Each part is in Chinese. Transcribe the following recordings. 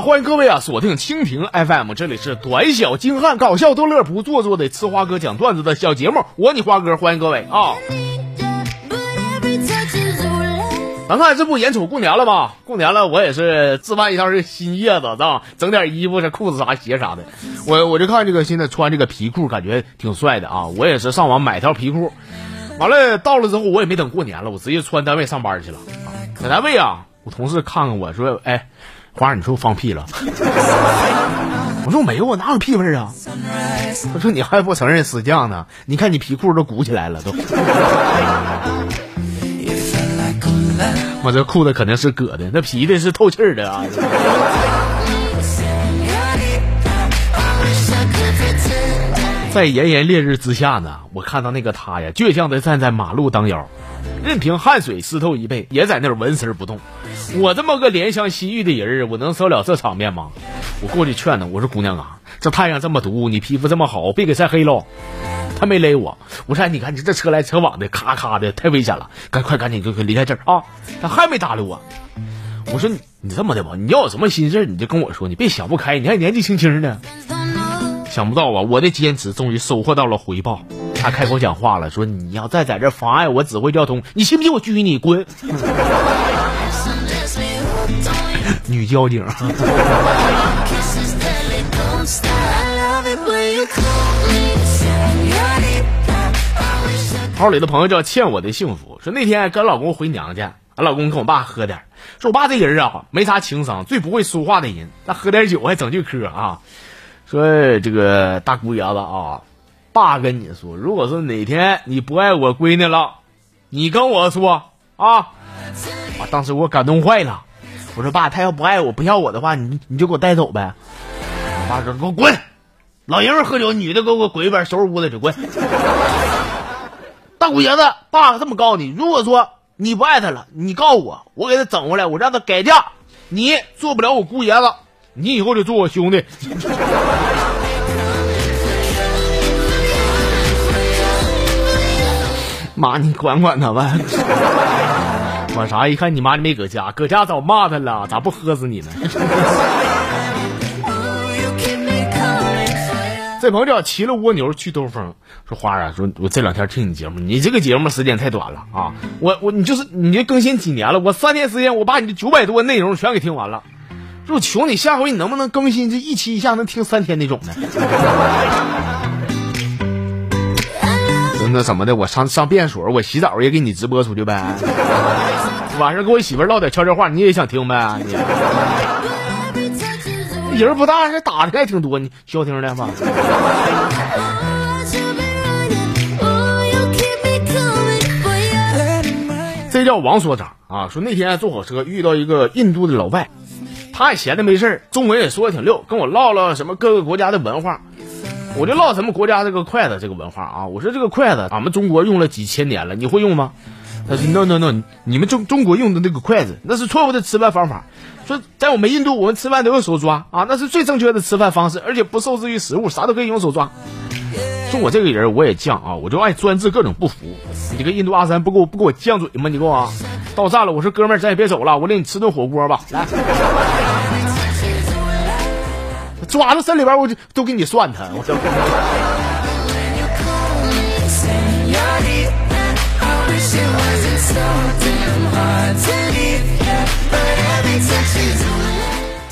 欢迎各位啊，锁定蜻蜓 FM，这里是短小精悍、搞笑逗乐、不做作的吃花哥讲段子的小节目，我你花哥，欢迎各位啊！咱看这不眼瞅过年了吗？过年了，我也是置办一套这新叶子，是吧？整点衣服、这裤子啥、鞋啥的。我我就看这个现在穿这个皮裤，感觉挺帅的啊！我也是上网买条皮裤，完了到了之后，我也没等过年了，我直接穿单位上班去了。在单位啊，我同事看看我说：“哎，花儿，你说我放屁了？” 我说：“我没有，我哪有屁味儿啊？”他说：“你还不承认死犟呢？你看你皮裤都鼓起来了都。”我这裤子肯定是革的，那皮的是透气的啊。在炎炎烈日之下呢，我看到那个他呀，倔强的站在马路当腰，任凭汗水湿透衣背，也在那儿纹丝不动。我这么个怜香惜玉的人儿，我能受了这场面吗？我过去劝他，我说姑娘啊，这太阳这么毒，你皮肤这么好，别给晒黑喽。他没勒我，我说你看你这车来车往的，咔咔的，太危险了，赶快赶紧就离开这儿啊！他还没搭理我，我说你你这么的吧，你要有什么心事你就跟我说，你别想不开，你还年纪轻轻的。想不到啊，我的坚持终于收获到了回报。他开口讲话了，说你要再在这妨碍我指挥交通，你信不信我拘你滚？女交警。号里的朋友叫欠我的幸福，说那天跟老公回娘家，俺老公跟我爸喝点，说我爸这人啊没啥情商，最不会说话的人，那喝点酒还整句嗑啊，说这个大姑爷子啊，爸跟你说，如果说哪天你不爱我闺女了，你跟我说啊，啊，当时我感动坏了，我说爸，他要不爱我不要我的话，你你就给我带走呗，我爸说给我滚，老爷们喝酒，女的给我滚一边，收拾屋子去滚。大姑爷子，爸这么告诉你，如果说你不爱他了，你告诉我，我给他整回来，我让他改嫁。你做不了我姑爷子，你以后就做我兄弟。妈，你管管他吧。管啥？一看你妈没搁家，搁家早骂他了，咋不喝死你呢？这朋友叫骑了蜗牛去兜风，说花儿啊，说我这两天听你节目，你这个节目时间太短了啊，我我你就是你这更新几年了，我三天时间我把你这九百多内容全给听完了，说我求你下回你能不能更新这一期一下能听三天那种的？那怎么的？我上上便所，我洗澡也给你直播出去呗。晚上跟我媳妇唠点悄悄话，你也想听呗？你。人不大，这打的还挺多，你消停的吧。这叫王所长啊，说那天坐火车遇到一个印度的老外，他也闲的没事中文也说的挺溜，跟我唠唠什么各个国家的文化。我就唠什么国家这个筷子这个文化啊，我说这个筷子俺们中国用了几千年了，你会用吗？他说 no no no，你们中中国用的那个筷子那是错误的吃饭方法。说在我们印度，我们吃饭都用手抓啊，那是最正确的吃饭方式，而且不受制于食物，啥都可以用手抓。说我这个人我也犟啊，我就爱专治各种不服。你个印度阿三不给我不给我犟嘴吗？你给我啊到站了，我说哥们儿咱也别走了，我领你吃顿火锅吧，来。抓到山里边我就都给你算他，我。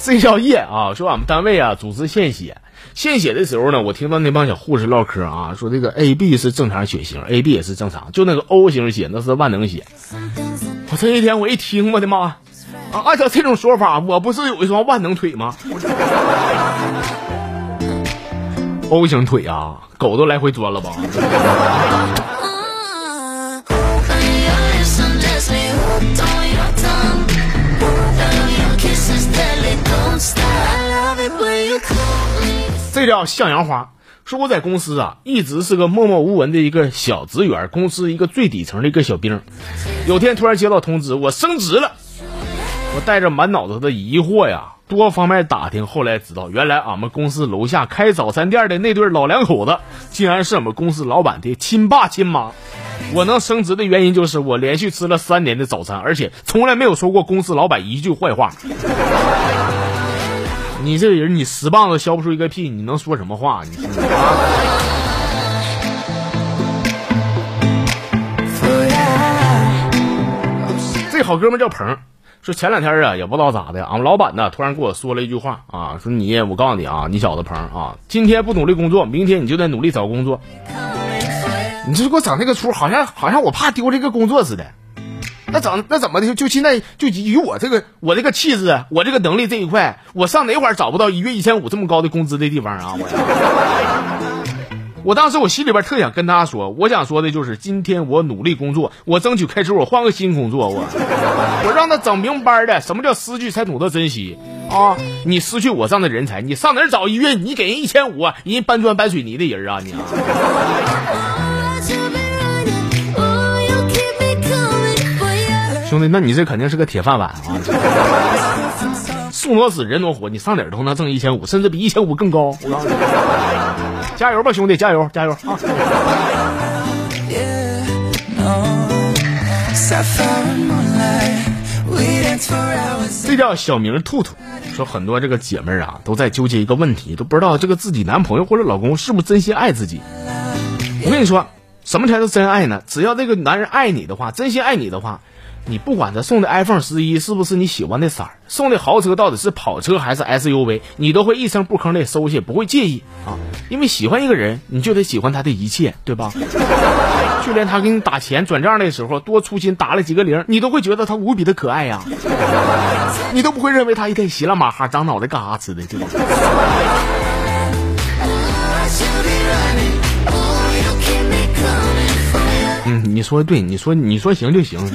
这叫夜啊！说俺们单位啊组织献血，献血的时候呢，我听到那帮小护士唠嗑啊，说这个 A B 是正常血型，A B 也是正常，就那个 O 型血那是万能血。我这一天我一听，我的妈！啊，按照这种说法，我不是有一双万能腿吗？O 型腿啊，狗都来回钻了吧？这叫向阳花。说我在公司啊，一直是个默默无闻的一个小职员，公司一个最底层的一个小兵。有天突然接到通知，我升职了。我带着满脑子的疑惑呀，多方面打听，后来知道，原来俺们公司楼下开早餐店的那对老两口子，竟然是我们公司老板的亲爸亲妈。我能升职的原因就是我连续吃了三年的早餐，而且从来没有说过公司老板一句坏话。你这个人，你十棒子削不出一个屁，你能说什么话？你这好哥们叫鹏，说前两天啊，也不知道咋的，俺们老板呢突然跟我说了一句话啊，说你，我告诉你啊，你小子鹏啊，今天不努力工作，明天你就得努力找工作。你这给我整那个出，好像好像我怕丢这个工作似的。那怎那怎么的？就现在就以我这个我这个气质，我这个能力这一块，我上哪块找不到一月一千五这么高的工资的地方啊？我，我当时我心里边特想跟他说，我想说的就是今天我努力工作，我争取开除我换个新工作，我我让他整明白的，什么叫失去才懂得珍惜啊？你失去我这样的人才，你上哪儿找一月？你给人一千五，人搬砖搬水泥的人啊你啊？兄弟，那你这肯定是个铁饭碗啊！树挪死，人挪活，你上哪儿都能挣一千五，甚至比一千五更高。我告诉你，加油吧，兄弟，加油，加油啊！这叫小名兔兔，说很多这个姐妹啊都在纠结一个问题，都不知道这个自己男朋友或者老公是不是真心爱自己。我跟你说，什么才是真爱呢？只要这个男人爱你的话，真心爱你的话。你不管他送的 iPhone 十一是不是你喜欢的色儿，送的豪车到底是跑车还是 SUV，你都会一声不吭的收下，不会介意啊。因为喜欢一个人，你就得喜欢他的一切，对吧？就连他给你打钱转账的时候多粗心打了几个零，你都会觉得他无比的可爱呀。你都不会认为他一天稀拉马哈长脑袋干啥吃的，对吧？嗯，你说对，你说你说行就行。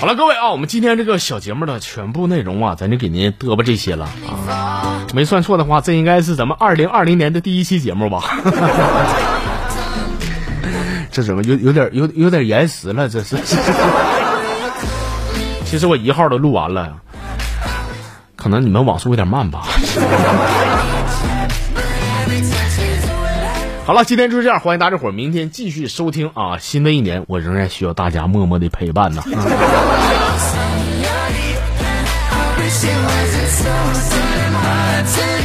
好了，各位啊，我们今天这个小节目的全部内容啊，咱就给您嘚吧这些了啊。没算错的话，这应该是咱们二零二零年的第一期节目吧？这怎么有有点有有点延时了？这是。其实我一号都录完了。可能你们网速有点慢吧。好了，今天就是这样，欢迎大家伙儿明天继续收听啊！新的一年，我仍然需要大家默默的陪伴呢。